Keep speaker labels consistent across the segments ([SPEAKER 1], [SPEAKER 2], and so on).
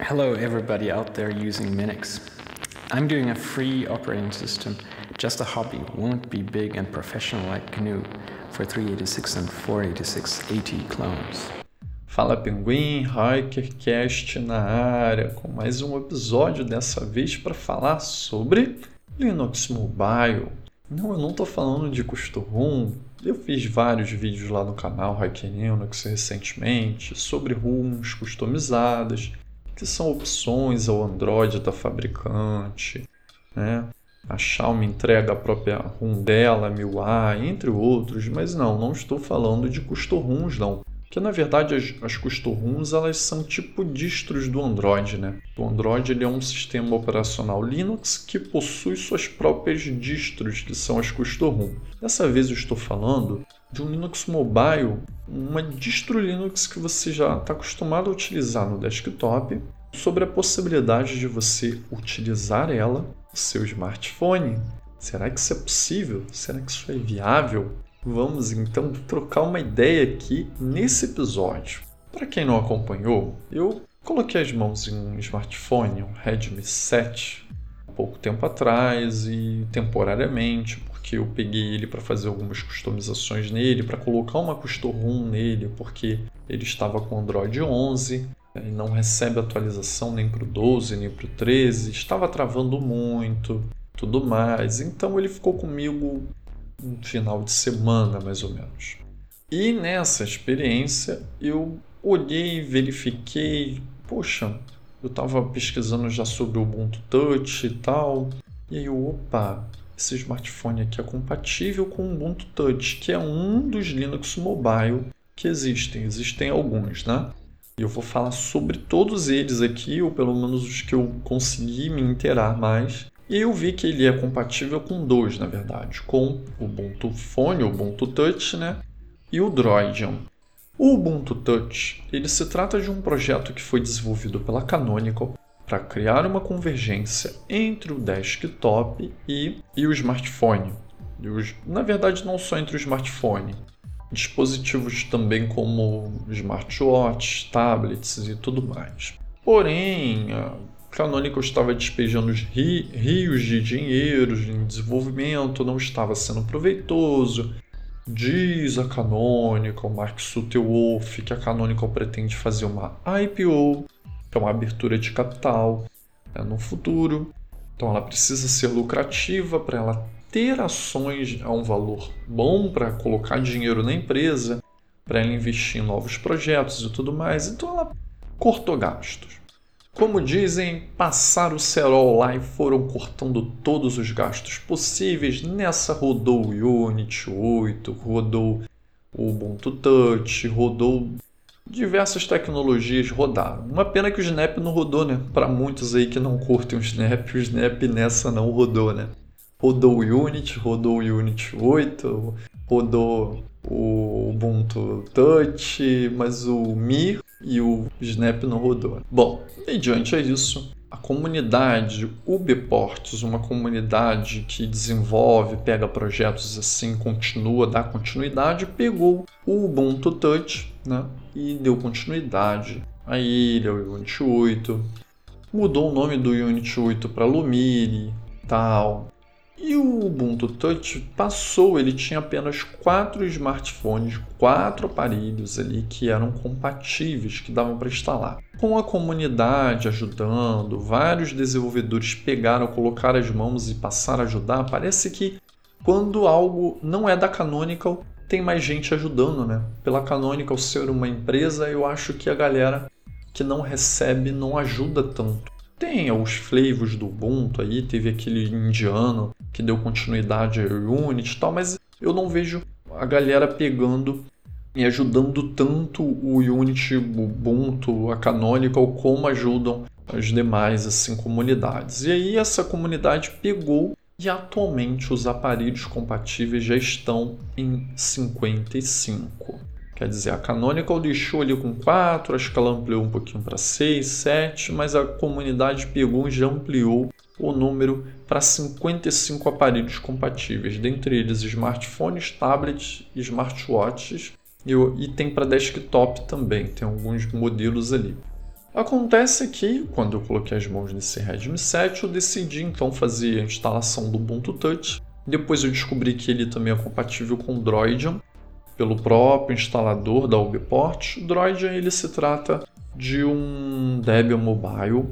[SPEAKER 1] Hello, everybody out there using Minix. I'm doing a free operating system, just a hobby, won't be big and professional like GNU for 386 and 486 AT clones.
[SPEAKER 2] Fala Pinguim, HackerCast na área, com mais um episódio dessa vez para falar sobre Linux Mobile. Não, eu não estou falando de custo ROM. Eu fiz vários vídeos lá no canal Hacker Linux recentemente sobre ROMs customizadas, que são opções ao Android da fabricante, né? A Xiaomi entrega a própria ROM dela, MIUI, entre outros, mas não, não estou falando de custo ROMs não. Que na verdade as, as custom elas são tipo distros do Android, né? O Android ele é um sistema operacional Linux que possui suas próprias distros, que são as custom Dessa vez eu estou falando de um Linux Mobile, uma distro Linux que você já está acostumado a utilizar no desktop, sobre a possibilidade de você utilizar ela no seu smartphone. Será que isso é possível? Será que isso é viável? Vamos então trocar uma ideia aqui nesse episódio. Para quem não acompanhou, eu coloquei as mãos em um smartphone, um Redmi 7, há pouco tempo atrás e temporariamente, porque eu peguei ele para fazer algumas customizações nele, para colocar uma custom ROM nele, porque ele estava com Android 11 e não recebe atualização nem para o 12 nem para o 13, estava travando muito, tudo mais. Então ele ficou comigo um final de semana, mais ou menos. E nessa experiência eu olhei, verifiquei, poxa, eu estava pesquisando já sobre o Ubuntu Touch e tal, e aí eu, opa, esse smartphone aqui é compatível com o Ubuntu Touch, que é um dos Linux Mobile que existem. Existem alguns, né? E eu vou falar sobre todos eles aqui, ou pelo menos os que eu consegui me inteirar mais. E eu vi que ele é compatível com dois, na verdade, com o Ubuntu Phone, o Ubuntu Touch, né? E o Droidion. O Ubuntu Touch, ele se trata de um projeto que foi desenvolvido pela Canonical para criar uma convergência entre o desktop e, e o smartphone. E os, na verdade, não só entre o smartphone, dispositivos também como smartwatch, tablets e tudo mais. Porém, Canonical estava despejando rios de dinheiro em desenvolvimento, não estava sendo proveitoso. Diz a Canonical, Mark Sutterwolf, que a Canonical pretende fazer uma IPO, é uma abertura de capital né, no futuro. Então ela precisa ser lucrativa para ela ter ações a um valor bom para colocar dinheiro na empresa, para ela investir em novos projetos e tudo mais. Então ela cortou gastos. Como dizem, passaram o cerol lá e foram cortando todos os gastos possíveis. Nessa rodou o Unity 8, rodou o Ubuntu Touch, rodou diversas tecnologias rodaram. Uma pena que o Snap não rodou, né? Para muitos aí que não curtem o Snap, o Snap nessa não rodou, né? Rodou o Unity, rodou o Unity 8, rodou o Ubuntu Touch, mas o Mi e o Snap não rodou. Bom, mediante a isso, a comunidade Ubiports, uma comunidade que desenvolve, pega projetos assim, continua, dá continuidade, pegou o Ubuntu Touch né, e deu continuidade a ele, ao Unity 8. Mudou o nome do Unity 8 para Lumire, tal. E o Ubuntu Touch passou, ele tinha apenas quatro smartphones, quatro aparelhos ali que eram compatíveis, que davam para instalar. Com a comunidade ajudando, vários desenvolvedores pegaram, colocaram as mãos e passaram a ajudar, parece que quando algo não é da Canonical, tem mais gente ajudando, né? Pela Canonical ser uma empresa, eu acho que a galera que não recebe não ajuda tanto. Tem os flavors do Ubuntu aí, teve aquele indiano que deu continuidade ao Unity e tal, mas eu não vejo a galera pegando e ajudando tanto o Unity, o Ubuntu, a Canonical, como ajudam as demais assim comunidades. E aí essa comunidade pegou e atualmente os aparelhos compatíveis já estão em 55. Quer dizer, a Canonical deixou ali com 4, acho que ela ampliou um pouquinho para 6, 7, mas a comunidade pegou e já ampliou o número para 55 aparelhos compatíveis, dentre eles smartphones, tablets, smartwatches e, e tem para desktop também, tem alguns modelos ali. Acontece que, quando eu coloquei as mãos nesse Redmi 7, eu decidi então fazer a instalação do Ubuntu Touch. Depois eu descobri que ele também é compatível com o pelo próprio instalador da Ubport. O Droidian ele se trata de um Debian Mobile,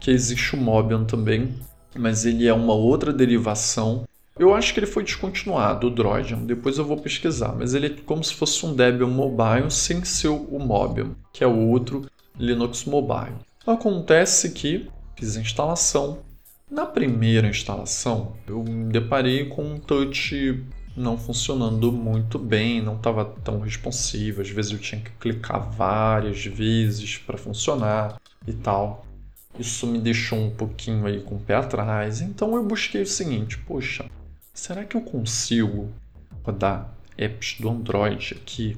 [SPEAKER 2] que existe o Mobian também, mas ele é uma outra derivação. Eu acho que ele foi descontinuado, o Droidian, depois eu vou pesquisar, mas ele é como se fosse um Debian Mobile sem ser o Mobian, que é o outro Linux Mobile. Acontece que fiz a instalação. Na primeira instalação, eu me deparei com um touch não funcionando muito bem, não estava tão responsivo. Às vezes eu tinha que clicar várias vezes para funcionar e tal. Isso me deixou um pouquinho aí com o pé atrás. Então eu busquei o seguinte: poxa, será que eu consigo rodar apps do Android aqui?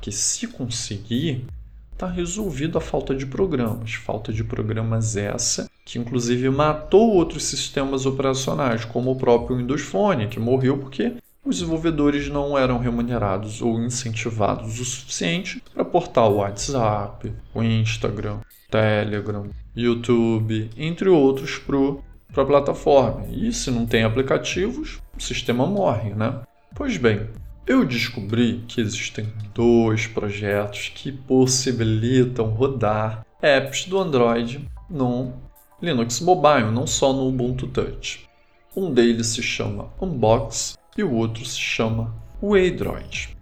[SPEAKER 2] Que se conseguir, está resolvido a falta de programas. Falta de programas essa que inclusive matou outros sistemas operacionais, como o próprio Windows Phone, que morreu porque os desenvolvedores não eram remunerados ou incentivados o suficiente para portar o WhatsApp, o Instagram, Telegram, YouTube, entre outros, para a plataforma. E se não tem aplicativos, o sistema morre, né? Pois bem, eu descobri que existem dois projetos que possibilitam rodar apps do Android no Linux Mobile, não só no Ubuntu Touch. Um deles se chama Unbox e o outro se chama Waydroid.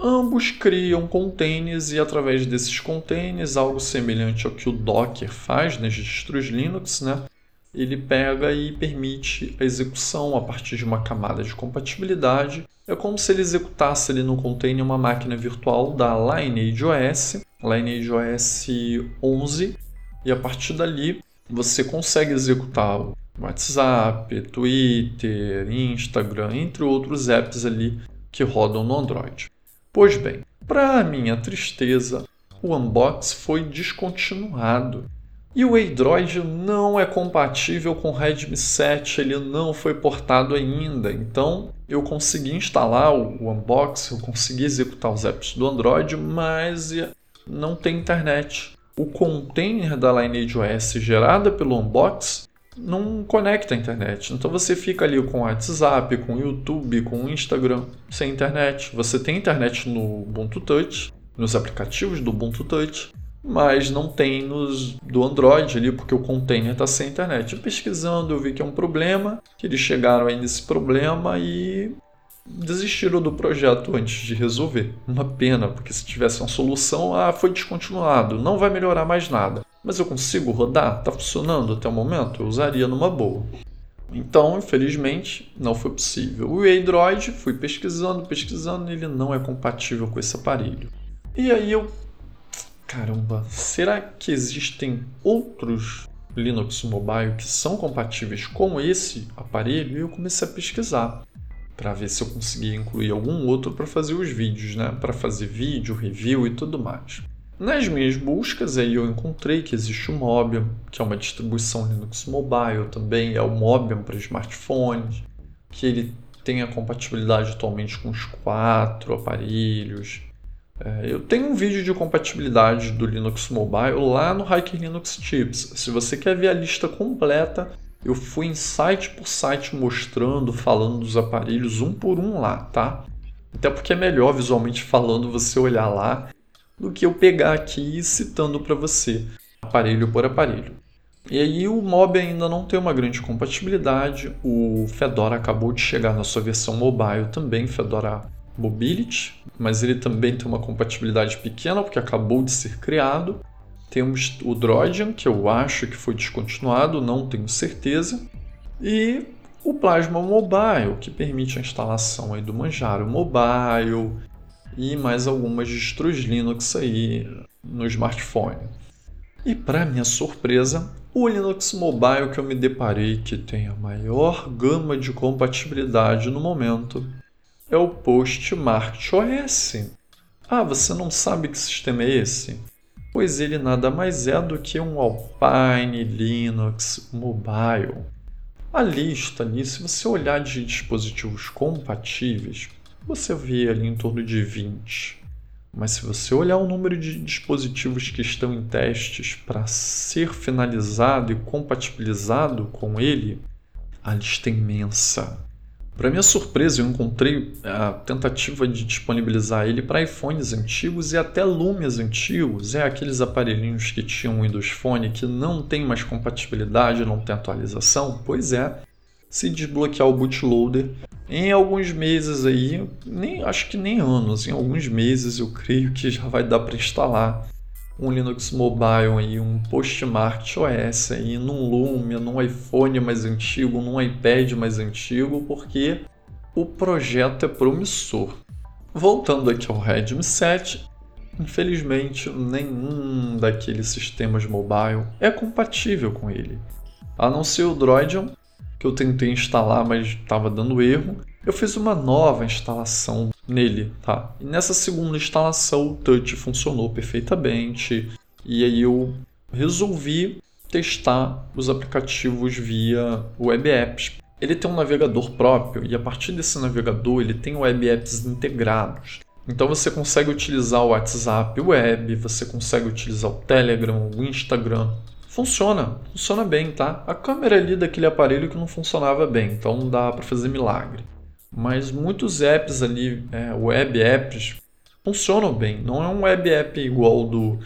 [SPEAKER 2] Ambos criam containers e através desses containers, algo semelhante ao que o Docker faz nas distros Linux, né? ele pega e permite a execução a partir de uma camada de compatibilidade. É como se ele executasse ali no container uma máquina virtual da Lineage OS, Lineage OS 11, e a partir dali você consegue executar WhatsApp, Twitter, Instagram, entre outros apps ali que rodam no Android. Pois bem, para minha tristeza, o Unbox foi descontinuado e o Android não é compatível com o Redmi 7, ele não foi portado ainda. Então eu consegui instalar o Unbox, eu consegui executar os apps do Android, mas não tem internet. O container da Lineage OS gerada pelo Unbox não conecta a internet. Então você fica ali com WhatsApp, com YouTube, com Instagram sem internet. Você tem internet no Ubuntu Touch, nos aplicativos do Ubuntu Touch, mas não tem nos do Android ali, porque o container está sem internet. Pesquisando, eu vi que é um problema, que eles chegaram aí nesse problema e desistiram do projeto antes de resolver. Uma pena, porque se tivesse uma solução, ah, foi descontinuado, não vai melhorar mais nada. Mas eu consigo rodar? Está funcionando até o momento? Eu usaria numa boa. Então, infelizmente, não foi possível. O Android, fui pesquisando, pesquisando, ele não é compatível com esse aparelho. E aí eu Caramba, será que existem outros Linux Mobile que são compatíveis com esse aparelho? E eu comecei a pesquisar para ver se eu conseguia incluir algum outro para fazer os vídeos, né? Para fazer vídeo, review e tudo mais. Nas minhas buscas aí eu encontrei que existe o Mobium, que é uma distribuição Linux Mobile também, é o Mobium para smartphones, que ele tem a compatibilidade atualmente com os quatro aparelhos, é, eu tenho um vídeo de compatibilidade do Linux Mobile lá no Hiker Linux Tips. Se você quer ver a lista completa, eu fui em site por site mostrando, falando dos aparelhos um por um lá, tá? Até porque é melhor visualmente falando você olhar lá do que eu pegar aqui citando para você, aparelho por aparelho. E aí o Mob ainda não tem uma grande compatibilidade. O Fedora acabou de chegar na sua versão mobile também, Fedora Mobility, mas ele também tem uma compatibilidade pequena porque acabou de ser criado. Temos o Droidian, que eu acho que foi descontinuado, não tenho certeza. E o Plasma Mobile, que permite a instalação aí do Manjaro Mobile e mais algumas distros Linux aí no smartphone. E para minha surpresa, o Linux Mobile que eu me deparei que tem a maior gama de compatibilidade no momento é o Postmarket OS. Ah, você não sabe que sistema é esse? Pois ele nada mais é do que um Alpine Linux Mobile. A lista ali, se você olhar de dispositivos compatíveis, você vê ali em torno de 20. Mas se você olhar o número de dispositivos que estão em testes para ser finalizado e compatibilizado com ele, a lista é imensa. Para minha surpresa, eu encontrei a tentativa de disponibilizar ele para iPhones antigos e até Lumias antigos. É aqueles aparelhinhos que tinham Windows Phone que não tem mais compatibilidade, não tem atualização. Pois é, se desbloquear o bootloader, em alguns meses aí, nem acho que nem anos, em alguns meses eu creio que já vai dar para instalar um Linux Mobile aí, um Postmark OS aí, num Lumia, num iPhone mais antigo, num iPad mais antigo, porque o projeto é promissor. Voltando aqui ao Redmi 7, infelizmente nenhum daqueles sistemas mobile é compatível com ele. A não ser o Droidion, que eu tentei instalar, mas estava dando erro, eu fiz uma nova instalação nele, tá? E nessa segunda instalação o touch funcionou perfeitamente e aí eu resolvi testar os aplicativos via web apps. Ele tem um navegador próprio e a partir desse navegador ele tem web apps integrados. Então você consegue utilizar o WhatsApp Web, você consegue utilizar o Telegram, o Instagram. Funciona, funciona bem, tá? A câmera ali daquele aparelho que não funcionava bem, então dá para fazer milagre mas muitos apps ali, é, web apps, funcionam bem. Não é um web app igual do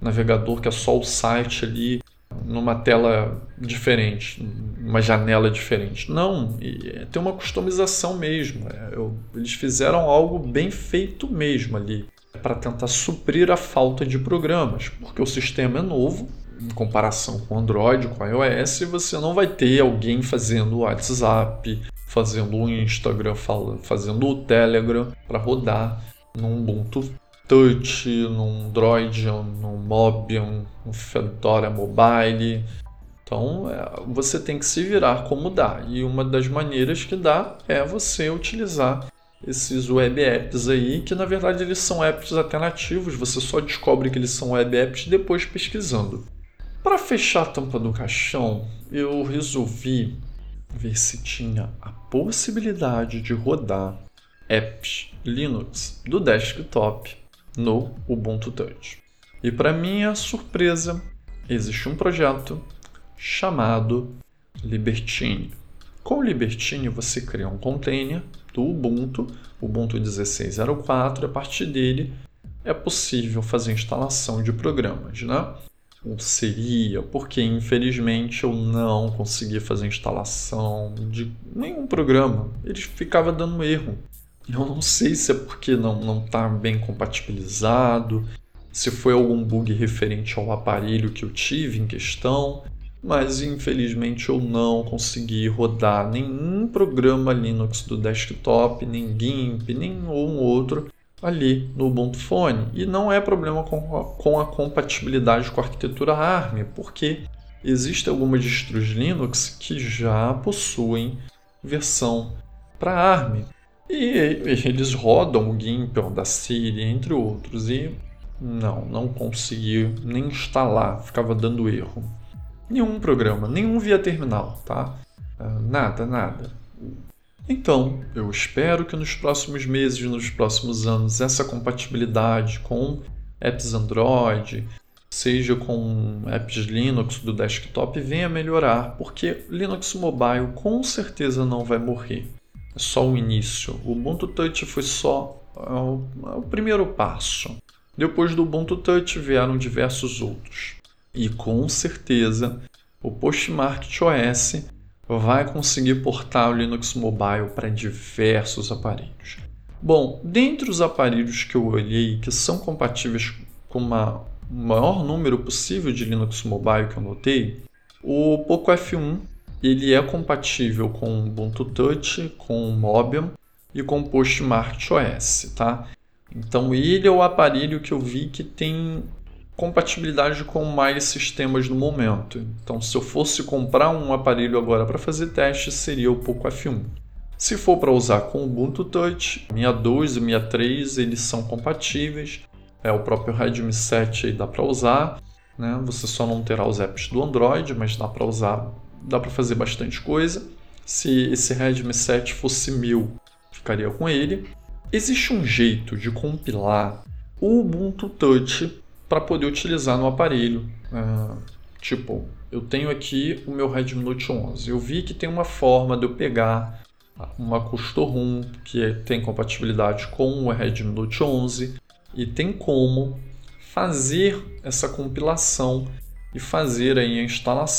[SPEAKER 2] navegador que é só o site ali numa tela diferente, uma janela diferente. Não, tem uma customização mesmo. É, eles fizeram algo bem feito mesmo ali para tentar suprir a falta de programas, porque o sistema é novo em comparação com Android, com iOS, você não vai ter alguém fazendo WhatsApp, fazendo o Instagram, fazendo o Telegram para rodar num Ubuntu Touch, num Android, num Mobium, num Fedora Mobile. Então é, você tem que se virar como dá. E uma das maneiras que dá é você utilizar esses web apps aí, que na verdade eles são apps alternativos, você só descobre que eles são web apps depois pesquisando. Para fechar a tampa do caixão, eu resolvi ver se tinha a possibilidade de rodar apps Linux do desktop no Ubuntu Touch. E para minha surpresa, existe um projeto chamado Libertine. Com o Libertine você cria um container do Ubuntu, Ubuntu 16.04, a partir dele é possível fazer instalação de programas, né? Ou seria, porque infelizmente eu não consegui fazer instalação de nenhum programa. Ele ficava dando erro. Eu não sei se é porque não não está bem compatibilizado, se foi algum bug referente ao aparelho que eu tive em questão, mas infelizmente eu não consegui rodar nenhum programa Linux do desktop, nem GIMP, nem um outro ali no Ubuntu Phone. E não é problema com a, com a compatibilidade com a arquitetura ARM, porque existem algumas distros Linux que já possuem versão para ARM. E eles rodam o GIMP, o Audacity, entre outros. E não, não consegui nem instalar, ficava dando erro. Nenhum programa, nenhum via terminal, tá? Ah, nada, nada. Então, eu espero que nos próximos meses, nos próximos anos, essa compatibilidade com apps Android, seja com apps Linux do desktop, venha melhorar, porque Linux Mobile com certeza não vai morrer. É só o início. O Ubuntu Touch foi só é o, é o primeiro passo. Depois do Ubuntu Touch vieram diversos outros. E com certeza o Postmarket OS vai conseguir portar o Linux Mobile para diversos aparelhos. Bom, dentre os aparelhos que eu olhei que são compatíveis com uma, o maior número possível de Linux Mobile que eu notei, o Poco F1 ele é compatível com Ubuntu Touch, com Mobium e com Postmarket OS, tá? Então ele é o aparelho que eu vi que tem compatibilidade com mais sistemas no momento. Então, se eu fosse comprar um aparelho agora para fazer teste, seria o Poco F1. Se for para usar com Ubuntu Touch, 62 e 63 eles são compatíveis. É o próprio Redmi 7 aí dá para usar, né? Você só não terá os apps do Android, mas dá para usar, dá para fazer bastante coisa. Se esse Redmi 7 fosse 1000, ficaria com ele. Existe um jeito de compilar o Ubuntu Touch para poder utilizar no aparelho. Uh, tipo, eu tenho aqui o meu Redmi Note 11. Eu vi que tem uma forma de eu pegar uma Custom que tem compatibilidade com o Redmi Note 11 e tem como fazer essa compilação e fazer aí a instalação